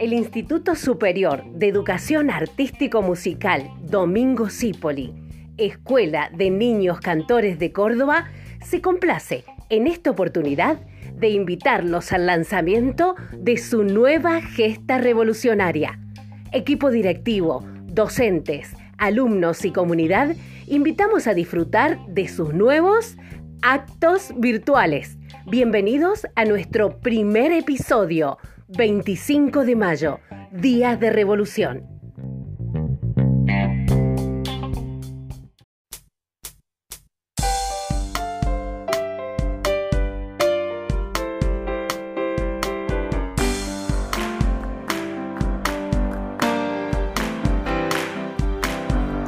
El Instituto Superior de Educación Artístico Musical Domingo Cipoli, Escuela de Niños Cantores de Córdoba, se complace en esta oportunidad de invitarlos al lanzamiento de su nueva gesta revolucionaria. Equipo directivo, docentes, alumnos y comunidad, invitamos a disfrutar de sus nuevos actos virtuales. Bienvenidos a nuestro primer episodio, 25 de mayo, Días de Revolución.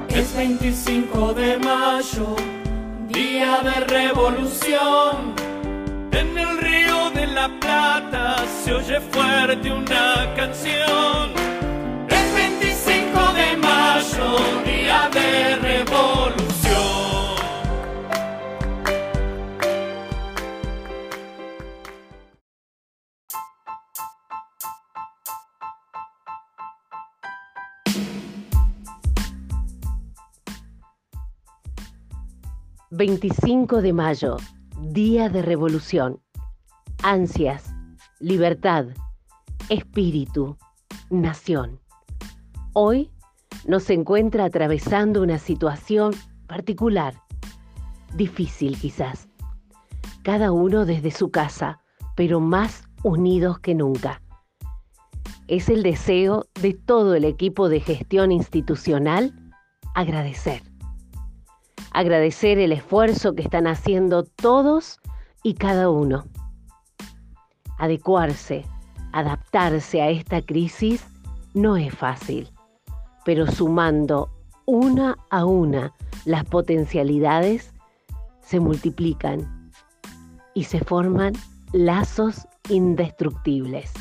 Es 25 de mayo, se oye fuerte una canción. Es 25 de mayo, día de revolución. 25 de mayo, Día de Revolución. Ansias, libertad, espíritu, nación. Hoy nos encuentra atravesando una situación particular, difícil quizás. Cada uno desde su casa, pero más unidos que nunca. Es el deseo de todo el equipo de gestión institucional agradecer agradecer el esfuerzo que están haciendo todos y cada uno. Adecuarse, adaptarse a esta crisis no es fácil, pero sumando una a una las potencialidades, se multiplican y se forman lazos indestructibles.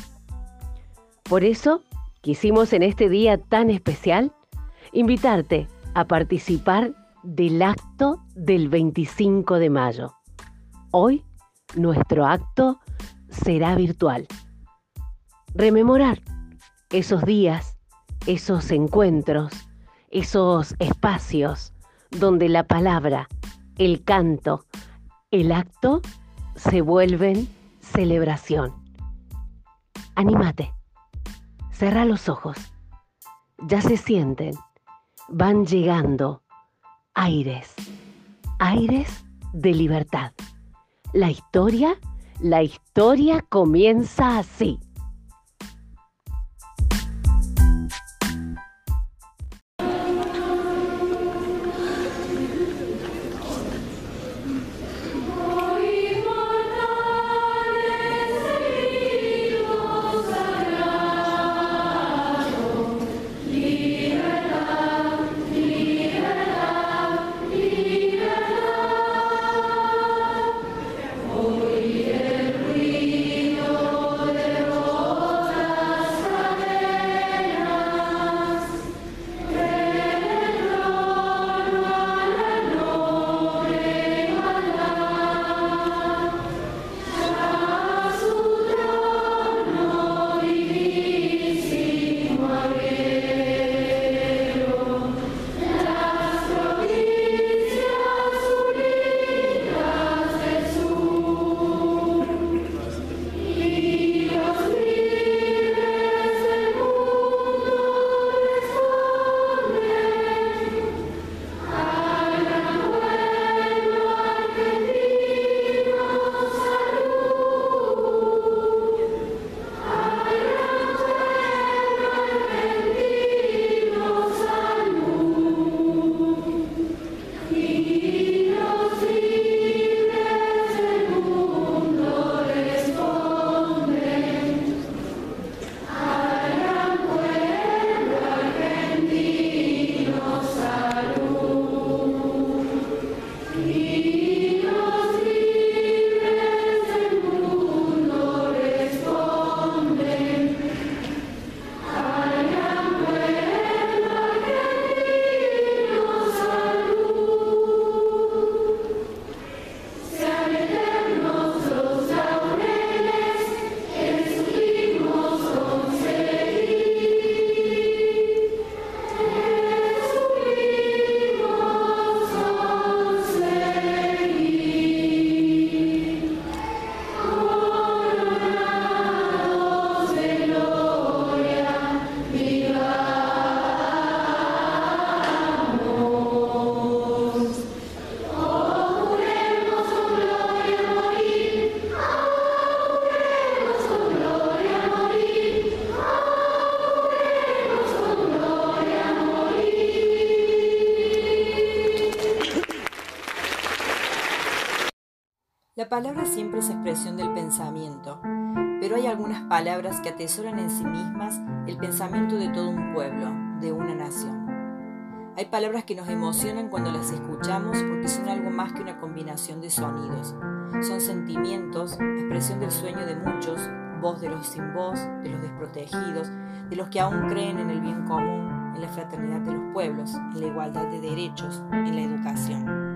Por eso, quisimos en este día tan especial invitarte a participar del acto del 25 de mayo. Hoy nuestro acto será virtual. Rememorar esos días, esos encuentros, esos espacios donde la palabra, el canto, el acto se vuelven celebración. Anímate, cerra los ojos, ya se sienten, van llegando aires, aires de libertad. La historia, la historia comienza así. Palabra siempre es expresión del pensamiento, pero hay algunas palabras que atesoran en sí mismas el pensamiento de todo un pueblo, de una nación. Hay palabras que nos emocionan cuando las escuchamos porque son algo más que una combinación de sonidos. Son sentimientos, expresión del sueño de muchos, voz de los sin voz, de los desprotegidos, de los que aún creen en el bien común, en la fraternidad de los pueblos, en la igualdad de derechos, en la educación.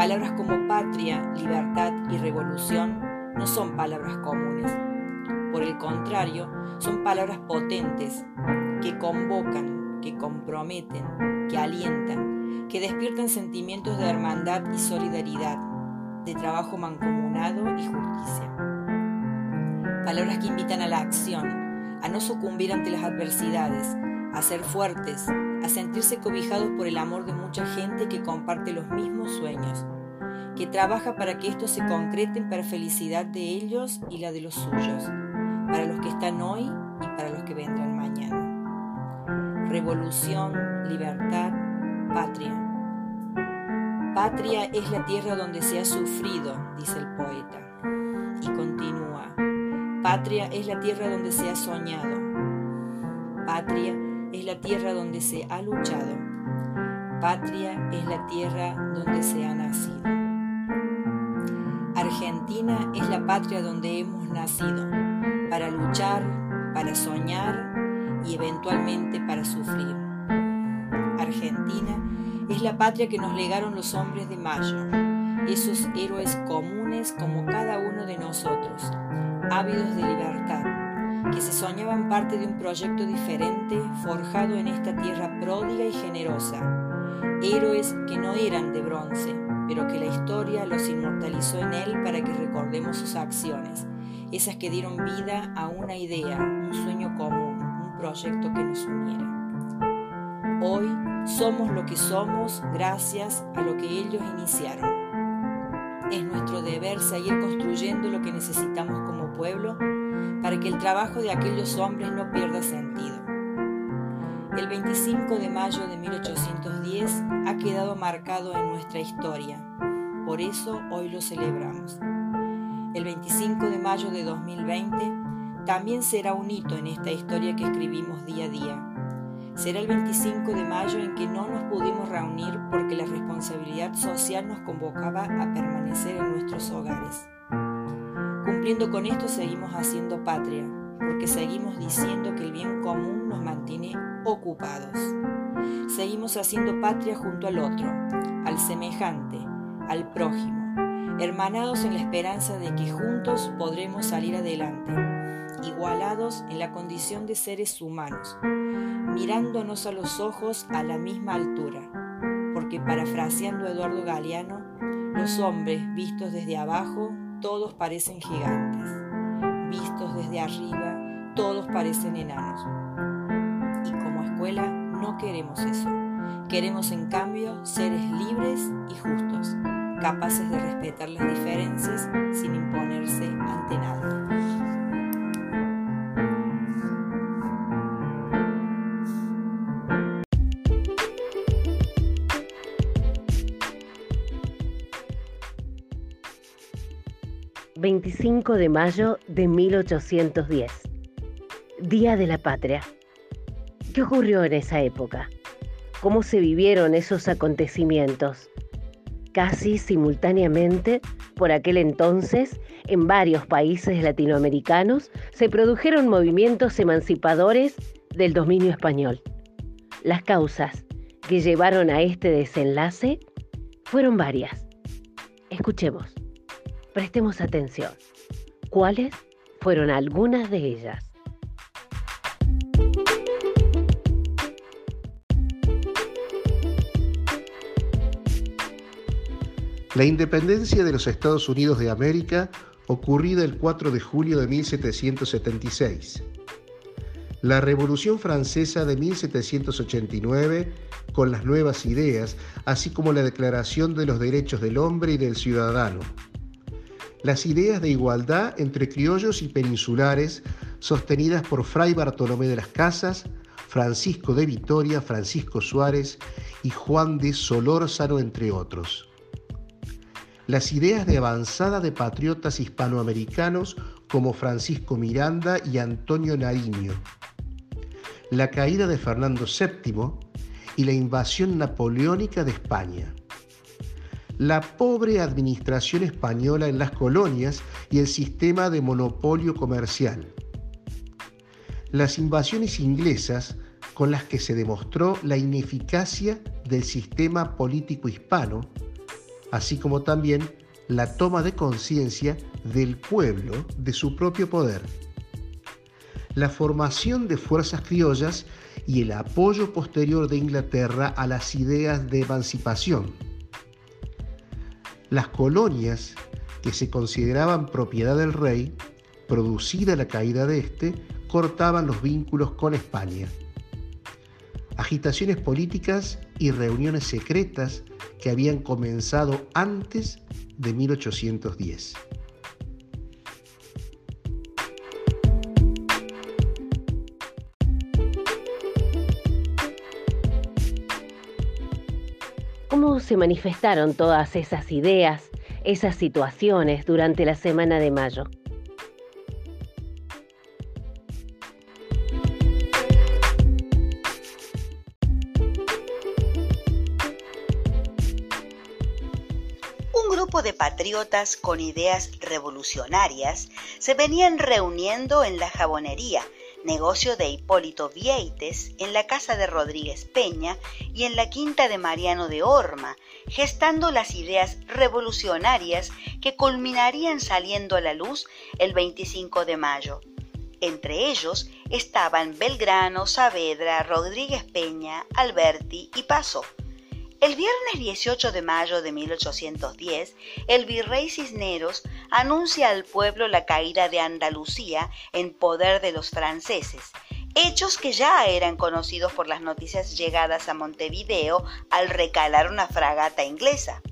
Palabras como patria, libertad y revolución no son palabras comunes. Por el contrario, son palabras potentes que convocan, que comprometen, que alientan, que despiertan sentimientos de hermandad y solidaridad, de trabajo mancomunado y justicia. Palabras que invitan a la acción, a no sucumbir ante las adversidades, a ser fuertes, a sentirse cobijados por el amor de mucha gente que comparte los mismos sueños, que trabaja para que esto se concreten para felicidad de ellos y la de los suyos, para los que están hoy y para los que vendrán mañana. Revolución, libertad, patria. Patria es la tierra donde se ha sufrido, dice el poeta. Y continúa, patria es la tierra donde se ha soñado. Patria es la tierra donde se ha luchado. Patria es la tierra donde se ha nacido. Argentina es la patria donde hemos nacido, para luchar, para soñar y eventualmente para sufrir. Argentina es la patria que nos legaron los hombres de Mayo, esos héroes comunes como cada uno de nosotros, ávidos de libertad, que se soñaban parte de un proyecto diferente forjado en esta tierra pródiga y generosa, héroes que no eran de bronce, pero que la historia los inmortalizó en él para que recordemos sus acciones, esas que dieron vida a una idea, un sueño común, un proyecto que nos uniera. Hoy somos lo que somos gracias a lo que ellos iniciaron. Es nuestro deber seguir construyendo lo que necesitamos como pueblo para que el trabajo de aquellos hombres no pierda sentido. El 25 de mayo de 1810 ha quedado marcado en nuestra historia, por eso hoy lo celebramos. El 25 de mayo de 2020 también será un hito en esta historia que escribimos día a día. Será el 25 de mayo en que no nos pudimos reunir porque la responsabilidad social nos convocaba a permanecer en nuestros hogares. Cumpliendo con esto seguimos haciendo patria, porque seguimos diciendo que el bien común nos mantiene ocupados. Seguimos haciendo patria junto al otro, al semejante, al prójimo, hermanados en la esperanza de que juntos podremos salir adelante, igualados en la condición de seres humanos, mirándonos a los ojos a la misma altura, porque parafraseando a Eduardo Galeano, los hombres vistos desde abajo todos parecen gigantes, vistos desde arriba todos parecen enanos no queremos eso. Queremos en cambio seres libres y justos, capaces de respetar las diferencias sin imponerse ante nada. ...25 de mayo de 1810... ...Día de la Patria... ¿Qué ocurrió en esa época? ¿Cómo se vivieron esos acontecimientos? Casi simultáneamente, por aquel entonces, en varios países latinoamericanos se produjeron movimientos emancipadores del dominio español. Las causas que llevaron a este desenlace fueron varias. Escuchemos, prestemos atención. ¿Cuáles fueron algunas de ellas? La independencia de los Estados Unidos de América ocurrida el 4 de julio de 1776. La Revolución Francesa de 1789 con las nuevas ideas, así como la Declaración de los Derechos del Hombre y del Ciudadano. Las ideas de igualdad entre criollos y peninsulares sostenidas por Fray Bartolomé de las Casas, Francisco de Vitoria, Francisco Suárez y Juan de Solórzano, entre otros. Las ideas de avanzada de patriotas hispanoamericanos como Francisco Miranda y Antonio Nariño, la caída de Fernando VII y la invasión napoleónica de España, la pobre administración española en las colonias y el sistema de monopolio comercial, las invasiones inglesas con las que se demostró la ineficacia del sistema político hispano, así como también la toma de conciencia del pueblo de su propio poder. La formación de fuerzas criollas y el apoyo posterior de Inglaterra a las ideas de emancipación. Las colonias que se consideraban propiedad del rey, producida la caída de éste, cortaban los vínculos con España agitaciones políticas y reuniones secretas que habían comenzado antes de 1810. Se manifestaron todas esas ideas, esas situaciones durante la semana de mayo? de patriotas con ideas revolucionarias se venían reuniendo en la jabonería, negocio de Hipólito Vieites, en la casa de Rodríguez Peña y en la quinta de Mariano de Orma, gestando las ideas revolucionarias que culminarían saliendo a la luz el 25 de mayo. Entre ellos estaban Belgrano, Saavedra, Rodríguez Peña, Alberti y Paso el viernes 18 de mayo de 1810, el virrey Cisneros anuncia al pueblo la caída de Andalucía en poder de los franceses, hechos que ya eran conocidos por las noticias llegadas a Montevideo al recalar una fragata inglesa.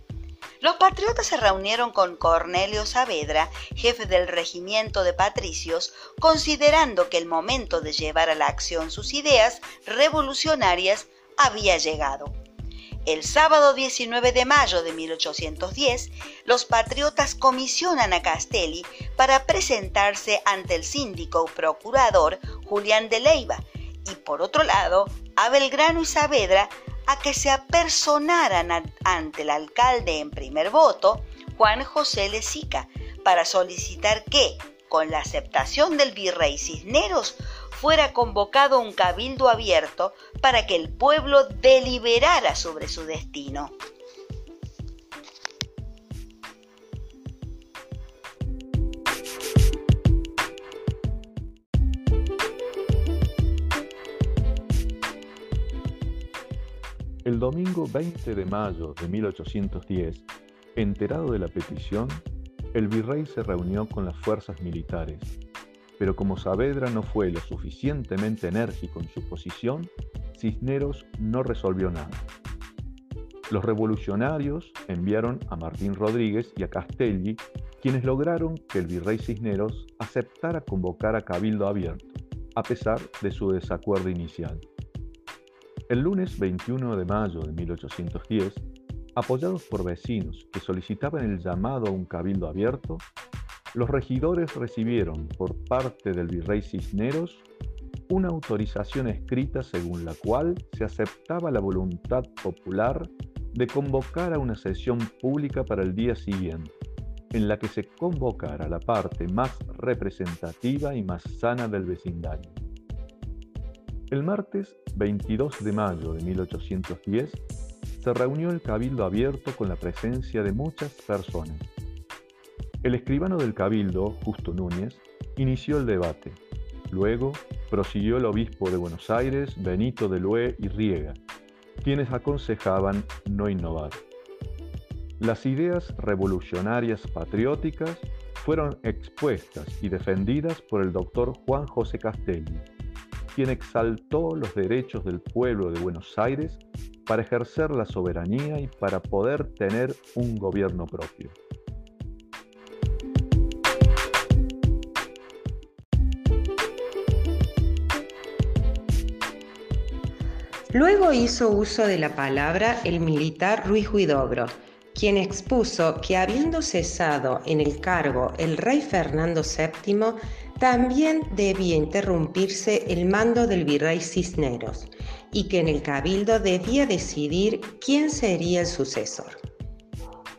Los patriotas se reunieron con Cornelio Saavedra, jefe del regimiento de patricios, considerando que el momento de llevar a la acción sus ideas revolucionarias había llegado. El sábado 19 de mayo de 1810, los patriotas comisionan a Castelli para presentarse ante el síndico procurador Julián de Leiva y por otro lado a Belgrano y Saavedra a que se apersonaran ante el alcalde en primer voto, Juan José Lezica, para solicitar que, con la aceptación del virrey Cisneros, fuera convocado un cabildo abierto para que el pueblo deliberara sobre su destino. El domingo 20 de mayo de 1810, enterado de la petición, el virrey se reunió con las fuerzas militares pero como Saavedra no fue lo suficientemente enérgico en su posición, Cisneros no resolvió nada. Los revolucionarios enviaron a Martín Rodríguez y a Castelli, quienes lograron que el virrey Cisneros aceptara convocar a Cabildo Abierto, a pesar de su desacuerdo inicial. El lunes 21 de mayo de 1810, apoyados por vecinos que solicitaban el llamado a un cabildo abierto, los regidores recibieron por parte del virrey Cisneros una autorización escrita según la cual se aceptaba la voluntad popular de convocar a una sesión pública para el día siguiente, en la que se convocara la parte más representativa y más sana del vecindario. El martes 22 de mayo de 1810 se reunió el cabildo abierto con la presencia de muchas personas el escribano del Cabildo, Justo Núñez, inició el debate. Luego prosiguió el obispo de Buenos Aires, Benito de Lue y Riega, quienes aconsejaban no innovar. Las ideas revolucionarias patrióticas fueron expuestas y defendidas por el doctor Juan José Castelli, quien exaltó los derechos del pueblo de Buenos Aires para ejercer la soberanía y para poder tener un gobierno propio. Luego hizo uso de la palabra el militar Ruiz Huidobro, quien expuso que habiendo cesado en el cargo el rey Fernando VII, también debía interrumpirse el mando del virrey Cisneros y que en el cabildo debía decidir quién sería el sucesor.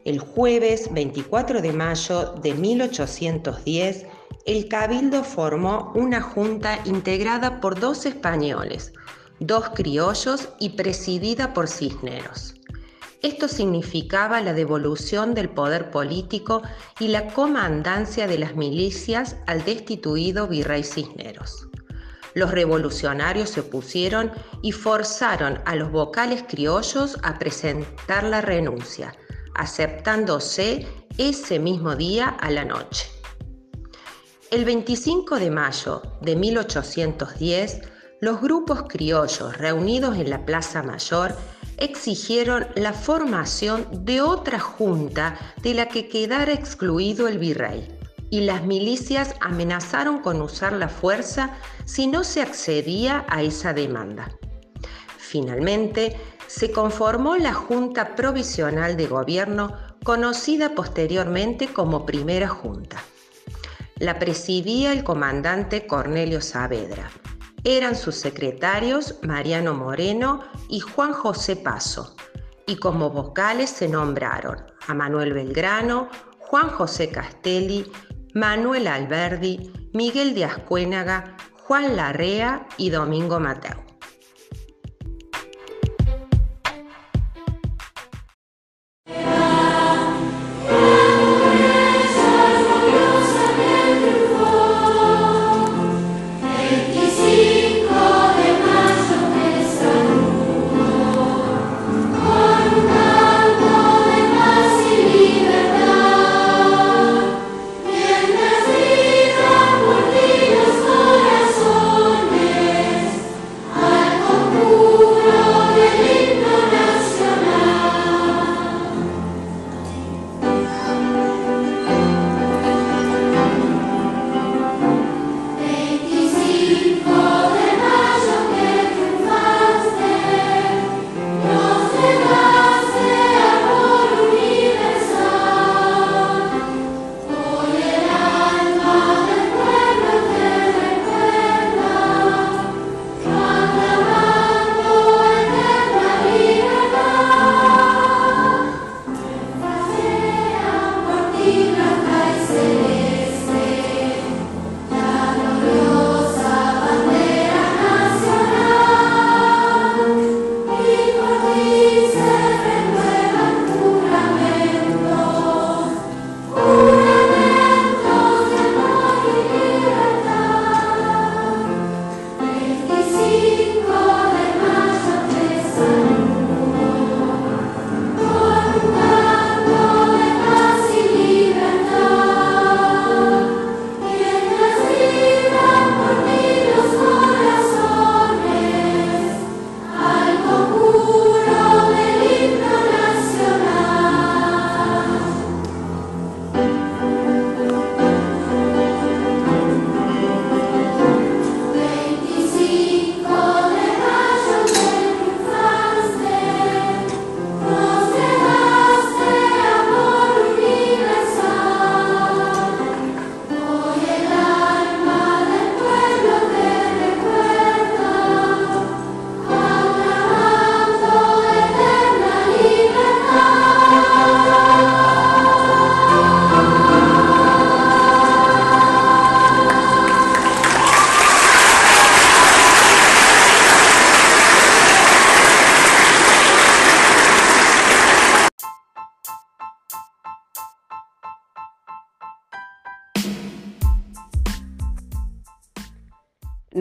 El jueves 24 de mayo de 1810, el cabildo formó una junta integrada por dos españoles, dos criollos y presidida por Cisneros. Esto significaba la devolución del poder político y la comandancia de las milicias al destituido virrey Cisneros. Los revolucionarios se opusieron y forzaron a los vocales criollos a presentar la renuncia, aceptándose ese mismo día a la noche. El 25 de mayo de 1810, los grupos criollos reunidos en la Plaza Mayor exigieron la formación de otra junta de la que quedara excluido el virrey, y las milicias amenazaron con usar la fuerza si no se accedía a esa demanda. Finalmente, se conformó la Junta Provisional de Gobierno, conocida posteriormente como Primera Junta. La presidía el comandante Cornelio Saavedra eran sus secretarios Mariano Moreno y Juan José Paso, y como vocales se nombraron a Manuel Belgrano, Juan José Castelli, Manuel Alberdi, Miguel de Ascuénaga, Juan Larrea y Domingo Mateo.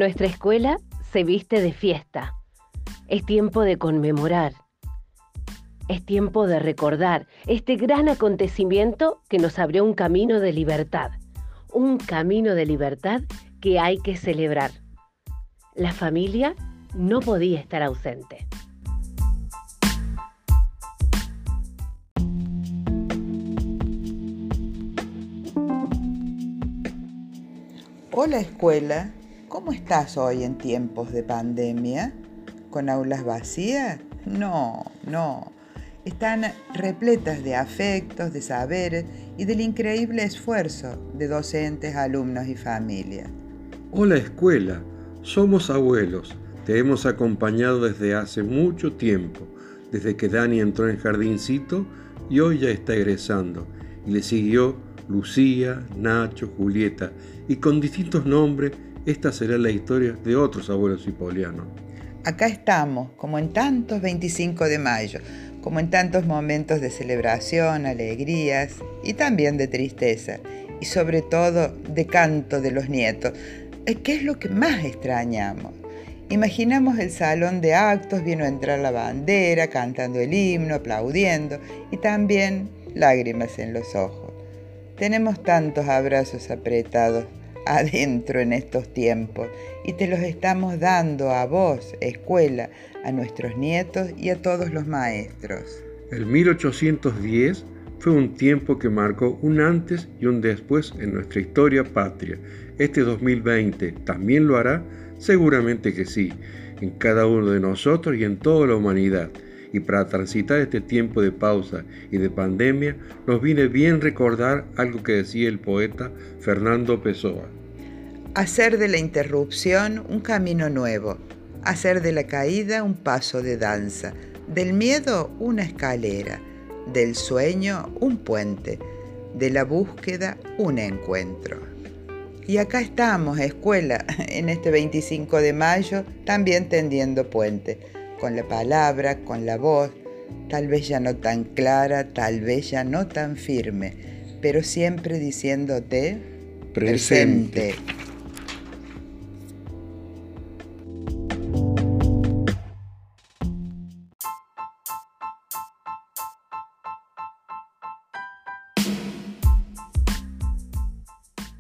Nuestra escuela se viste de fiesta. Es tiempo de conmemorar. Es tiempo de recordar este gran acontecimiento que nos abrió un camino de libertad. Un camino de libertad que hay que celebrar. La familia no podía estar ausente. Hola escuela, ¿Cómo estás hoy en tiempos de pandemia? ¿Con aulas vacías? No, no. están repletas de afectos, de saberes y del increíble esfuerzo de docentes, alumnos y familias. Hola escuela, somos abuelos, te hemos acompañado desde hace mucho tiempo, desde que Dani entró en el jardincito y hoy ya está egresando, y le siguió Lucía, Nacho, Julieta, y con distintos nombres, esta será la historia de otros abuelos hipolianos. Acá estamos, como en tantos 25 de mayo, como en tantos momentos de celebración, alegrías y también de tristeza, y sobre todo de canto de los nietos, ¿qué es lo que más extrañamos? Imaginamos el salón de actos, vino a entrar la bandera, cantando el himno, aplaudiendo y también lágrimas en los ojos. Tenemos tantos abrazos apretados adentro en estos tiempos y te los estamos dando a vos, escuela, a nuestros nietos y a todos los maestros. El 1810 fue un tiempo que marcó un antes y un después en nuestra historia patria. Este 2020 también lo hará, seguramente que sí, en cada uno de nosotros y en toda la humanidad. Y para transitar este tiempo de pausa y de pandemia, nos viene bien recordar algo que decía el poeta Fernando Pessoa hacer de la interrupción un camino nuevo, hacer de la caída un paso de danza, del miedo una escalera, del sueño un puente, de la búsqueda un encuentro. Y acá estamos, escuela, en este 25 de mayo, también tendiendo puente, con la palabra, con la voz, tal vez ya no tan clara, tal vez ya no tan firme, pero siempre diciéndote presente.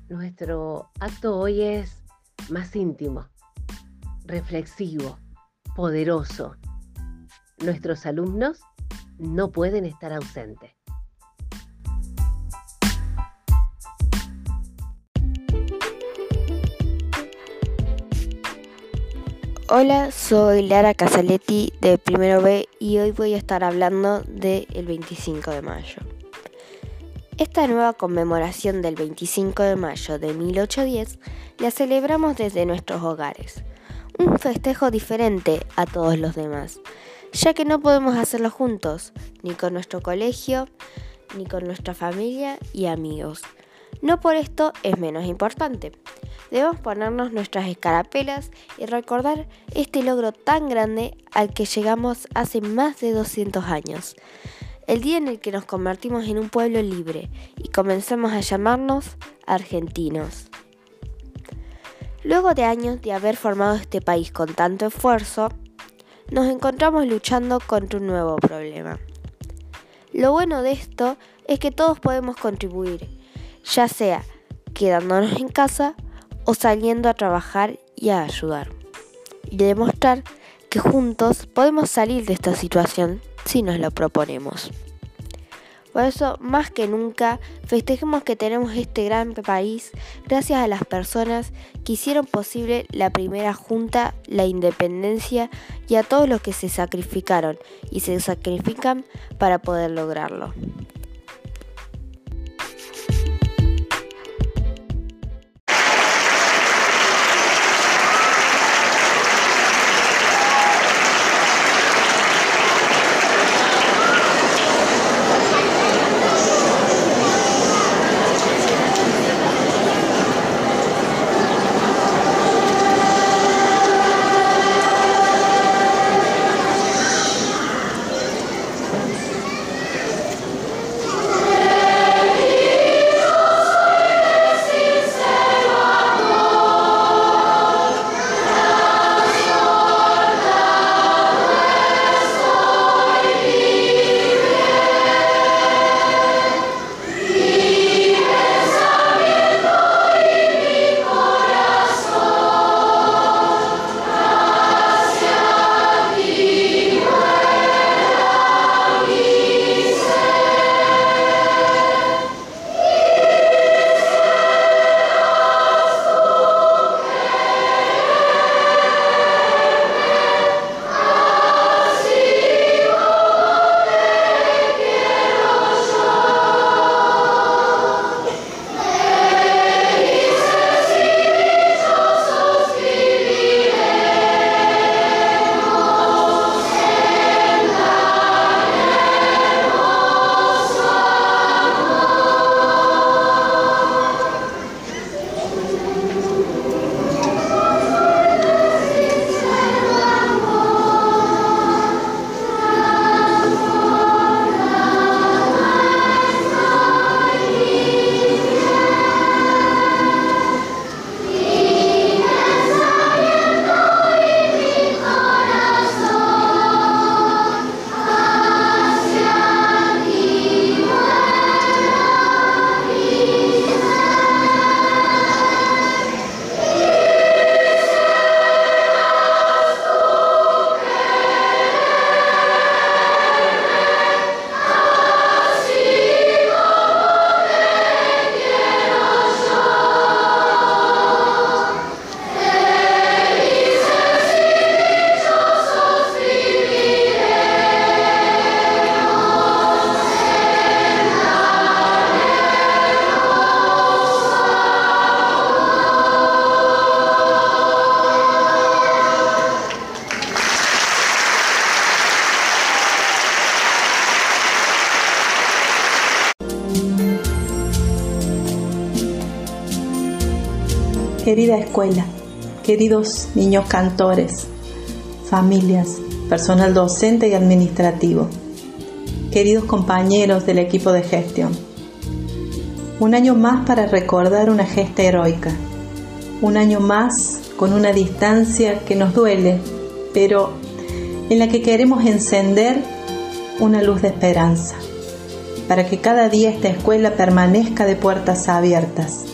Nuestro acto hoy es más íntimo, reflexivo, poderoso. Nuestros alumnos no pueden estar ausentes. Hola, soy Lara Casaletti de Primero B y hoy voy a estar hablando del 25 de mayo. Esta nueva conmemoración del 25 de mayo de 1810 la celebramos desde nuestros hogares, un festejo diferente a todos los demás, ya que no podemos hacerlo juntos, ni con nuestro colegio, ni con nuestra familia y amigos. No por esto es menos importante. Debemos ponernos nuestras escarapelas y recordar este logro tan grande al que llegamos hace más de 200 años el día en el que nos convertimos en un pueblo libre y comenzamos a llamarnos argentinos. Luego de años de haber formado este país con tanto esfuerzo, nos encontramos luchando contra un nuevo problema. Lo bueno de esto es que todos podemos contribuir, ya sea quedándonos en casa o saliendo a trabajar y a ayudar. Y demostrar que juntos podemos salir de esta situación si nos lo proponemos. Por eso, más que nunca, festejemos que tenemos este gran país gracias a las personas que hicieron posible la primera junta, la independencia y a todos los que se sacrificaron y se sacrifican para poder lograrlo. Querida escuela, queridos niños cantores, familias, personal docente y administrativo, queridos compañeros del equipo de gestión. Un año más para recordar una gesta heroica, un año más con una distancia que nos duele, pero en la que queremos encender una luz de esperanza, para que cada día esta escuela permanezca de puertas abiertas,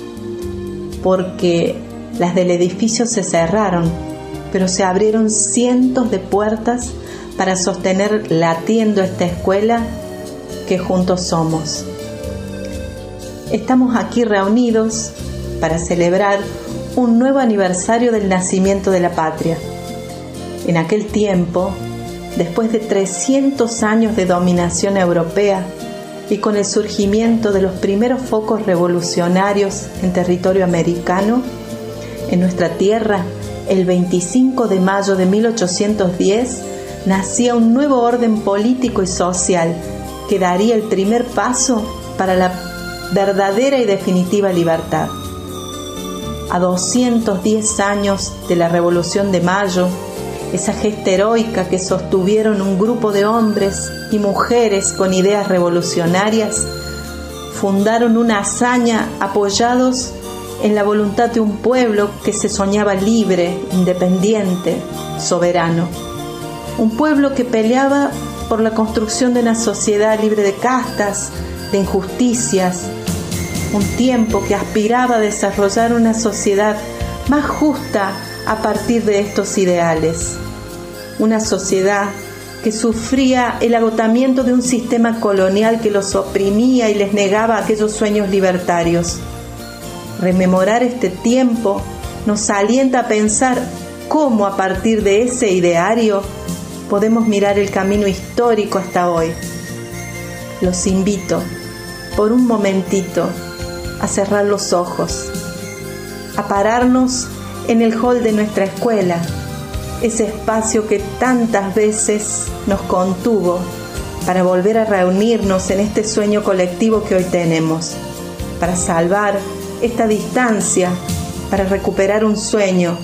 porque las del edificio se cerraron, pero se abrieron cientos de puertas para sostener latiendo esta escuela que juntos somos. Estamos aquí reunidos para celebrar un nuevo aniversario del nacimiento de la patria. En aquel tiempo, después de 300 años de dominación europea y con el surgimiento de los primeros focos revolucionarios en territorio americano, en nuestra tierra, el 25 de mayo de 1810, nacía un nuevo orden político y social que daría el primer paso para la verdadera y definitiva libertad. A 210 años de la Revolución de Mayo, esa gesta heroica que sostuvieron un grupo de hombres y mujeres con ideas revolucionarias, fundaron una hazaña apoyados en la voluntad de un pueblo que se soñaba libre, independiente, soberano. Un pueblo que peleaba por la construcción de una sociedad libre de castas, de injusticias, un tiempo que aspiraba a desarrollar una sociedad más justa a partir de estos ideales una sociedad que sufría el agotamiento de un sistema colonial que los oprimía y les negaba aquellos sueños libertarios. Rememorar este tiempo nos alienta a pensar cómo a partir de ese ideario podemos mirar el camino histórico hasta hoy. Los invito por un momentito a cerrar los ojos, a pararnos en el hall de nuestra escuela ese espacio que tantas veces nos contuvo para volver a reunirnos en este sueño colectivo que hoy tenemos, para salvar esta distancia, para recuperar un sueño,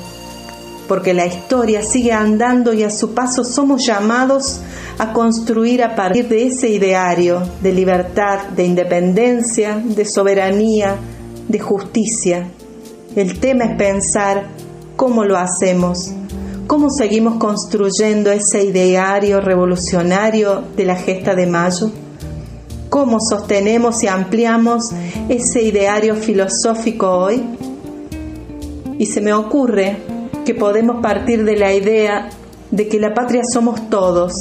porque la historia sigue andando y a su paso somos llamados a construir a partir de ese ideario de libertad, de independencia, de soberanía, de justicia. El tema es pensar cómo lo hacemos ¿Cómo seguimos construyendo ese ideario revolucionario de la gesta de mayo? ¿Cómo sostenemos y ampliamos ese ideario filosófico hoy? Y se me ocurre que podemos partir de la idea de que la patria somos todos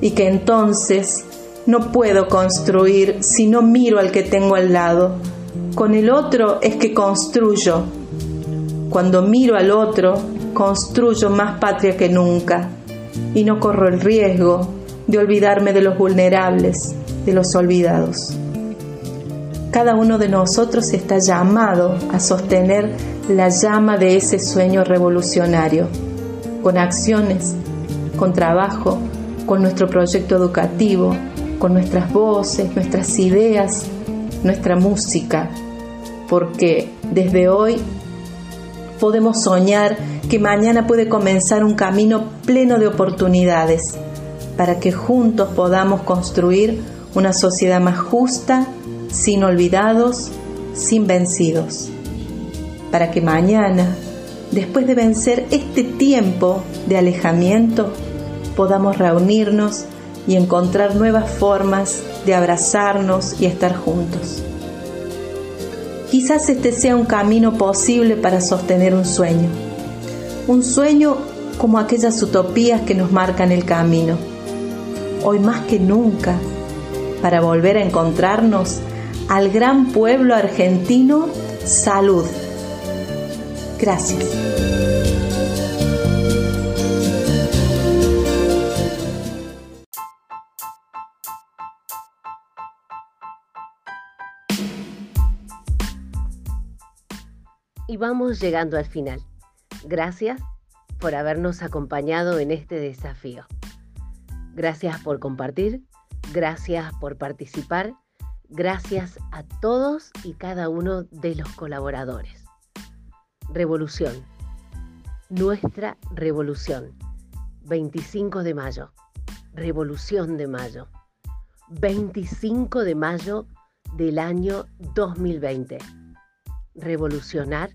y que entonces no puedo construir si no miro al que tengo al lado. Con el otro es que construyo. Cuando miro al otro, construyo más patria que nunca y no corro el riesgo de olvidarme de los vulnerables, de los olvidados. Cada uno de nosotros está llamado a sostener la llama de ese sueño revolucionario, con acciones, con trabajo, con nuestro proyecto educativo, con nuestras voces, nuestras ideas, nuestra música, porque desde hoy podemos soñar que mañana puede comenzar un camino pleno de oportunidades para que juntos podamos construir una sociedad más justa, sin olvidados, sin vencidos. Para que mañana, después de vencer este tiempo de alejamiento, podamos reunirnos y encontrar nuevas formas de abrazarnos y estar juntos. Quizás este sea un camino posible para sostener un sueño. Un sueño como aquellas utopías que nos marcan el camino. Hoy más que nunca, para volver a encontrarnos al gran pueblo argentino, salud. Gracias. Vamos llegando al final. Gracias por habernos acompañado en este desafío. Gracias por compartir, gracias por participar, gracias a todos y cada uno de los colaboradores. revolución. Nuestra revolución. 25 de mayo. Revolución de mayo. 25 de mayo del año 2020. Revolucionar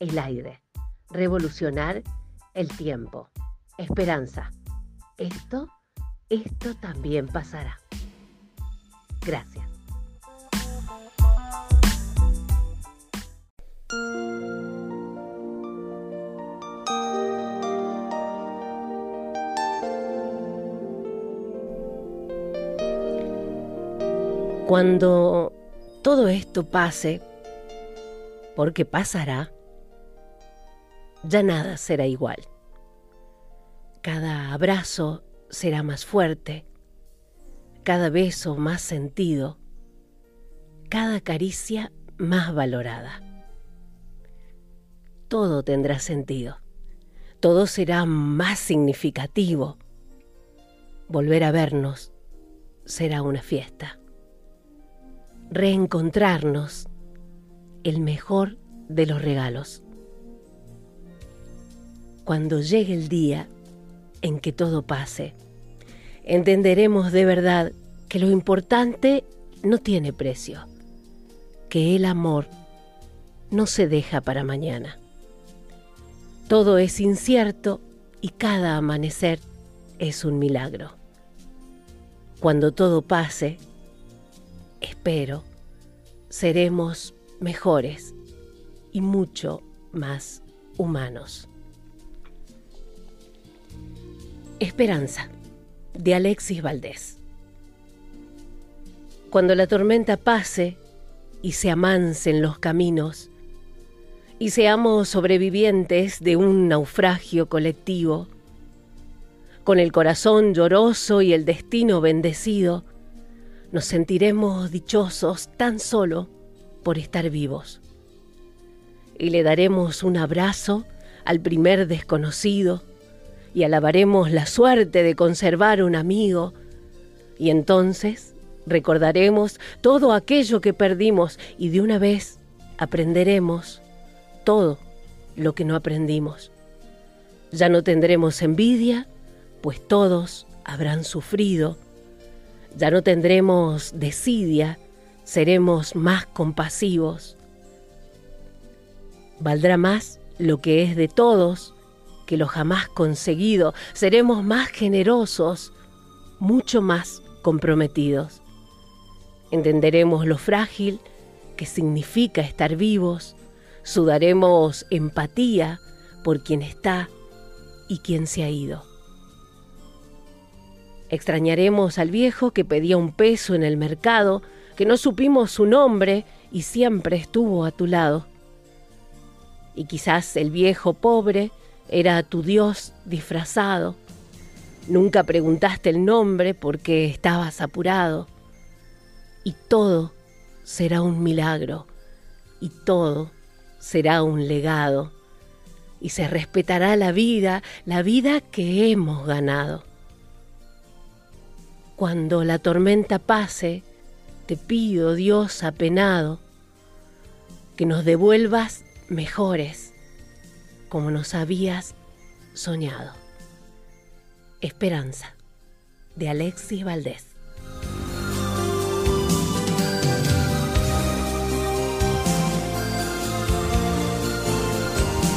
el aire. Revolucionar el tiempo. Esperanza. Esto, esto también pasará. Gracias. Cuando todo esto pase, porque pasará, ya nada será igual. Cada abrazo será más fuerte, cada beso más sentido, cada caricia más valorada. Todo tendrá sentido, todo será más significativo. Volver a vernos será una fiesta reencontrarnos, el mejor de los regalos. Cuando llegue el día en que todo pase, entenderemos de verdad que lo importante no tiene precio, que el amor no se deja para mañana. Todo es incierto y cada amanecer es un milagro. Cuando todo pase, espero, seremos mejores y mucho más humanos. Esperanza, de Alexis Valdés. Cuando la tormenta pase y se amansen los caminos, y seamos sobrevivientes de un naufragio colectivo, con el corazón lloroso y el destino bendecido, nos sentiremos dichosos tan solo por estar vivos. Y le daremos un abrazo al primer desconocido y alabaremos la suerte de conservar un amigo. Y entonces recordaremos todo aquello que perdimos y de una vez aprenderemos todo lo que no aprendimos. Ya no tendremos envidia, pues todos habrán sufrido ya no tendremos desidia, seremos más compasivos. Valdrá más lo que es de todos que lo jamás conseguido. Seremos más generosos, mucho más comprometidos. Entenderemos lo frágil que significa estar vivos. Sudaremos empatía por quien está y quien se ha ido. Extrañaremos al viejo que pedía un peso en el mercado, que no supimos su nombre y siempre estuvo a tu lado. Y quizás el viejo pobre era tu Dios disfrazado. Nunca preguntaste el nombre porque estabas apurado. Y todo será un milagro, y todo será un legado, y se respetará la vida, la vida que hemos ganado. Cuando la tormenta pase, te pido, Dios apenado, que nos devuelvas mejores, como nos habías soñado. Esperanza, de Alexis Valdés.